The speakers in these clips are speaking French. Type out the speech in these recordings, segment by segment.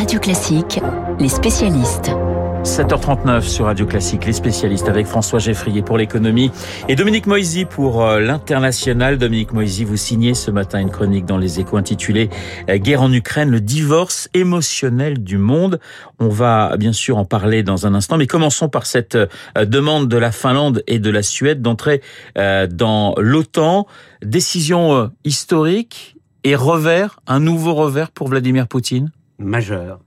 Radio Classique, les spécialistes. 7h39 sur Radio Classique, les spécialistes avec François Geffrier pour l'économie et Dominique Moisy pour euh, l'international. Dominique Moisy, vous signez ce matin une chronique dans les échos intitulée euh, Guerre en Ukraine, le divorce émotionnel du monde. On va bien sûr en parler dans un instant, mais commençons par cette euh, demande de la Finlande et de la Suède d'entrer dans l'OTAN. Décision historique et revers, un nouveau revers pour Vladimir Poutine? Majeur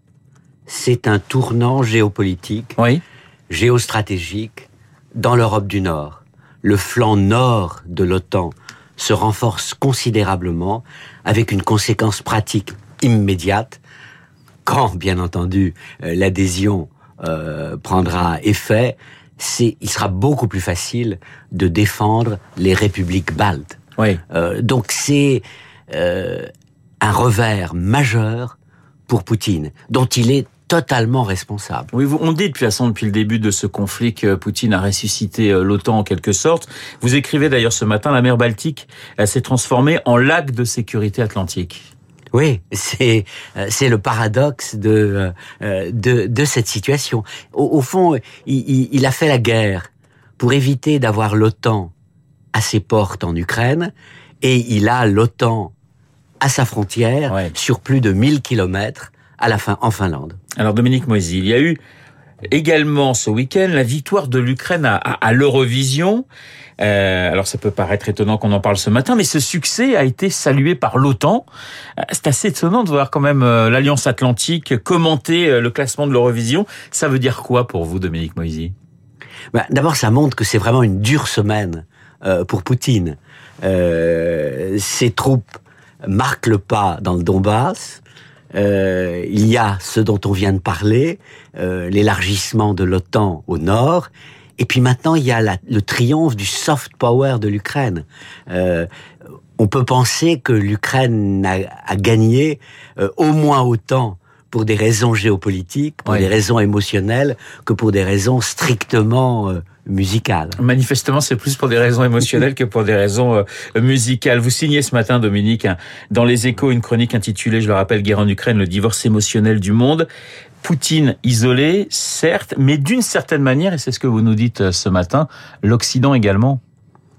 c'est un tournant géopolitique, géostratégique dans l'Europe du Nord. Le flanc nord de l'OTAN se renforce considérablement avec une conséquence pratique immédiate quand, bien entendu, euh, l'adhésion euh, prendra effet, c'est, il sera beaucoup plus facile de défendre les républiques baltes. Euh, donc c'est un revers majeur pour Poutine, dont il est totalement responsable. Oui, on dit depuis, depuis le début de ce conflit que Poutine a ressuscité euh, l'OTAN en quelque sorte. Vous écrivez d'ailleurs ce matin, la mer Baltique s'est transformée en lac de sécurité atlantique. Oui, c'est euh, c'est le paradoxe de, euh, de de cette situation. Au, fond, il, il, a fait la guerre pour éviter d'avoir l'OTAN à ses portes en Ukraine, et il a l'OTAN à sa frontière sur plus de 1000 kilomètres à la fin en Finlande. Alors Dominique Moisy, il y a eu également ce week-end la victoire de l'Ukraine à, l'Eurovision. Euh, alors ça peut paraître étonnant qu'on en parle ce matin, mais ce succès a été salué par l'OTAN. Euh, c'est assez étonnant de voir quand même euh, l'Alliance Atlantique commenter le classement de l'Eurovision. Ça veut dire quoi pour vous, Dominique Moisy? Bah, D'abord, ça montre que c'est vraiment une dure semaine pour Poutine. ses troupes marquent le pas dans le Donbass. Euh, il y a ce dont on vient de parler, euh, l'élargissement de l'OTAN au nord, et puis maintenant il y a le triomphe du soft power de l'Ukraine. Euh, on peut penser que l'Ukraine a, gagné au moins autant pour des raisons géopolitiques, pour des raisons émotionnelles, que pour des raisons strictement euh, musicales. Manifestement, c'est plus pour des raisons émotionnelles que pour des raisons euh, musicales. Vous signez ce matin, Dominique, dans Les Échos, une chronique intitulée, je le rappelle, Guerre en Ukraine, le divorce émotionnel du monde. Poutine isolé, certes, mais d'une certaine manière, et c'est ce que vous nous dites euh, ce matin, l'Occident également.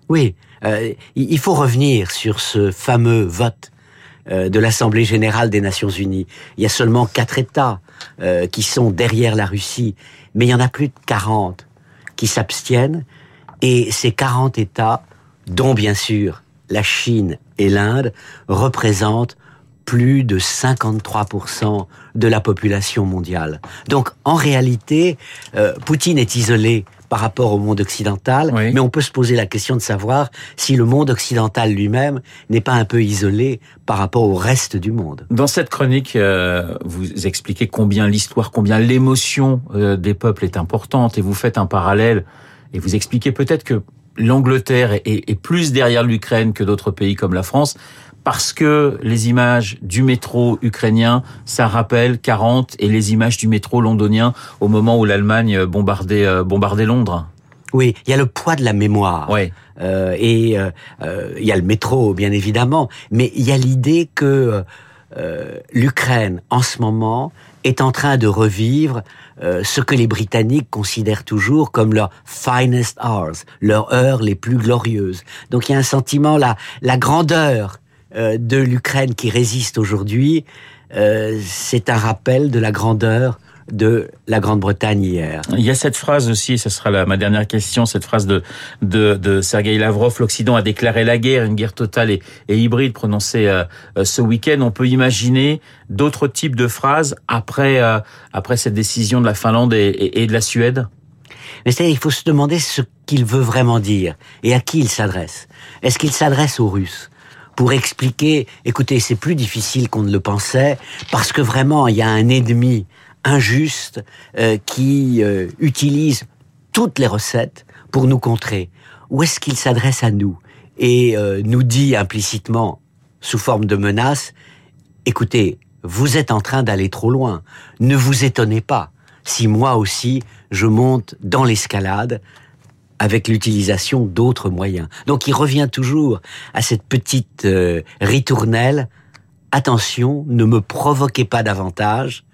Oui, il faut revenir sur ce fameux vote euh, de l'Assemblée générale des Nations unies. Il y a seulement quatre États euh, qui sont derrière la Russie, mais il y en a plus de 40 qui s'abstiennent, et ces 40 États, dont bien sûr la Chine et l'Inde, représentent plus de 53% de la population mondiale. Donc en réalité, euh, Poutine est isolé par rapport au monde occidental, mais on peut se poser la question de savoir si le monde occidental lui-même n'est pas un peu isolé par rapport au reste du monde. Dans cette chronique, euh, vous expliquez combien l'histoire, combien l'émotion euh, des peuples est importante, et vous faites un parallèle, et vous expliquez peut-être que l'Angleterre est, est plus derrière l'Ukraine que d'autres pays comme la France, parce que les images du métro ukrainien, ça rappelle 40 et les images du métro londonien au moment où l'Allemagne bombardait, euh, bombardait Londres. Oui, il y a le poids de la mémoire. Oui. Euh, et euh, il y a le métro, bien évidemment, mais il y a l'idée que l'Ukraine, en ce moment, est en train de revivre ce que les Britanniques considèrent toujours comme leur finest hours, leurs heures les plus glorieuses. Donc il y a un sentiment, la, la grandeur euh, de l'Ukraine qui résiste aujourd'hui, euh, c'est un rappel de la grandeur de la Grande-Bretagne hier. Il y a cette phrase aussi, ce sera la, ma dernière question, cette phrase de, de, de Sergei Lavrov, l'Occident a déclaré la guerre, une guerre totale et, hybride prononcée euh, ce week-end. On peut imaginer d'autres types de phrases après, après cette décision de la Finlande et, et de la Suède? Mais c'est il faut se demander ce qu'il veut vraiment dire et à qui il s'adresse. Est-ce qu'il s'adresse aux Russes? Pour expliquer, écoutez, c'est plus difficile qu'on ne le pensait, parce que vraiment, il y a un ennemi injuste euh, qui euh, utilise toutes les recettes pour nous contrer. Où est-ce qu'il s'adresse à nous et euh, nous dit implicitement, sous forme de menace, écoutez, vous êtes en train d'aller trop loin. Ne vous étonnez pas si moi aussi je monte dans l'escalade avec l'utilisation d'autres moyens. Donc il revient toujours à cette petite euh, ritournelle. Attention, ne me provoquez pas davantage,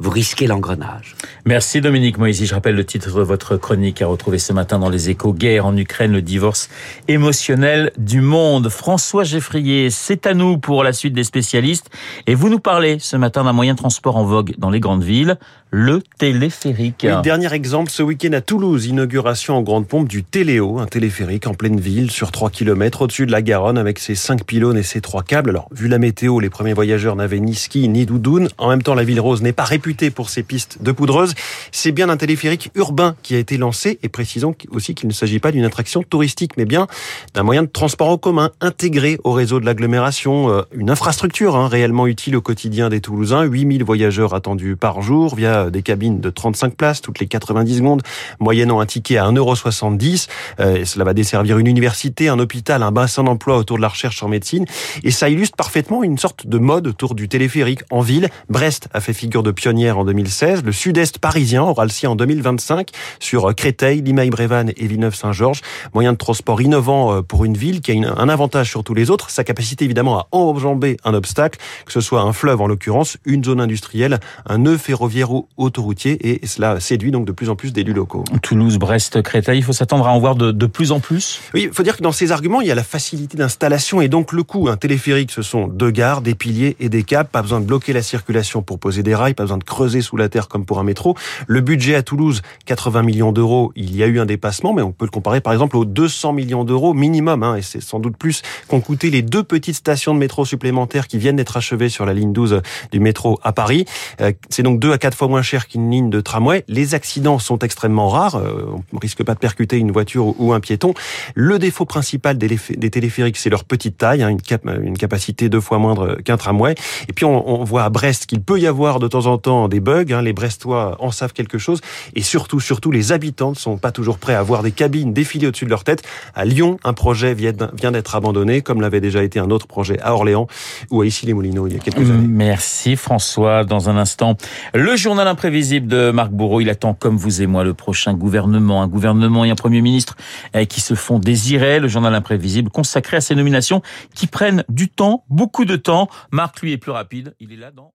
vous risquez l'engrenage. Merci Dominique Moisy. Je rappelle le titre de votre chronique à retrouver ce matin dans les échos. Guerre en Ukraine, le divorce émotionnel du monde. François Geffrier, c'est à nous pour la suite des spécialistes. Et vous nous parlez ce matin d'un moyen de transport en vogue dans les grandes villes, le téléphérique. dernier exemple, ce week-end à Toulouse, inauguration en grande pompe du Téléo, un téléphérique en pleine ville sur 3 km au-dessus de la Garonne avec ses 5 pylônes et ses 3 câbles. Alors, vu la météo, les premiers voyageurs n'avaient ni ski ni doudoune. En même temps, la ville rose n'est pas réputée pour ses pistes de poudreuse. C'est bien un téléphérique urbain qui a été lancé et précisons aussi qu'il ne s'agit pas d'une attraction touristique mais bien d'un moyen de transport en commun intégré au réseau de l'agglomération, euh, une infrastructure hein, réellement utile au quotidien des Toulousains. 8000 voyageurs attendus par jour via des cabines de 35 places toutes les 90 secondes, moyennant un ticket à 1,70€. Euh, cela va desservir une université, un hôpital, un bassin d'emploi autour de la recherche en médecine. Et ça illustre parfaitement une sorte de mode autour du téléphérique en ville. Brest a fait figure de pionnière en 2016. Le sud-est parisien aura le sien en 2025 sur Créteil, Limaille-Brévannes et Villeneuve-Saint-Georges. Moyen de transport innovant euh, pour une ville qui a un avantage sur tous les autres, sa capacité évidemment à enjamber un obstacle, que ce soit un fleuve en l'occurrence, une zone industrielle, un nœud ferroviaire autoroutier et cela séduit donc de plus en plus d'élus locaux. Toulouse, Brest, Créteil, il faut s'attendre à en voir de, de plus en plus Oui, il faut dire que dans ces arguments, il y a la facilité d'installation et donc le coût. Un téléphérique, ce sont deux gares, des piliers et des câbles, pas besoin de bloquer la circulation pour poser des rails, pas besoin de creuser sous la terre comme pour un métro. Le budget à Toulouse, 80 millions d'euros, il y a eu un dépassement, mais on peut le comparer par exemple aux 200 millions d'euros minimum, hein, et c'est sans doute plus qu'ont coûté les deux petites stations de métro supplémentaires qui viennent d'être achevées sur la ligne 12 du métro à Paris. Euh, c'est donc deux à quatre fois moins cher qu'une ligne de tramway. Les accidents sont extrêmement rares. Euh, on ne risque pas de percuter une voiture ou un piéton. Le défaut principal des, téléphériques, c'est leur petite taille, hein, une, capacité deux fois moindre qu'un tramway. Et puis on, voit à Brest qu'il peut y avoir de temps en temps des bugs. Hein. Les Brestois en savent quelque chose. Et surtout, surtout, les habitants ne sont pas toujours prêts à voir des cabines défiler au-dessus de leur tête. À Lyon, un projet vient d'être abandonné, comme l'avait déjà été un autre projet à Orléans ou à Issy-les-Moulineaux il y a quelques années. Merci François. Dans un instant, le journal imprévisible de Marc Bourreau. Il attend, comme vous et moi, le prochain gouvernement. Un gouvernement et un Premier ministre eh, qui se font désirer. Le journal imprévisible consacré à ces nominations qui prennent du temps, beaucoup de temps. Marc, lui, est plus rapide. Il est là dans...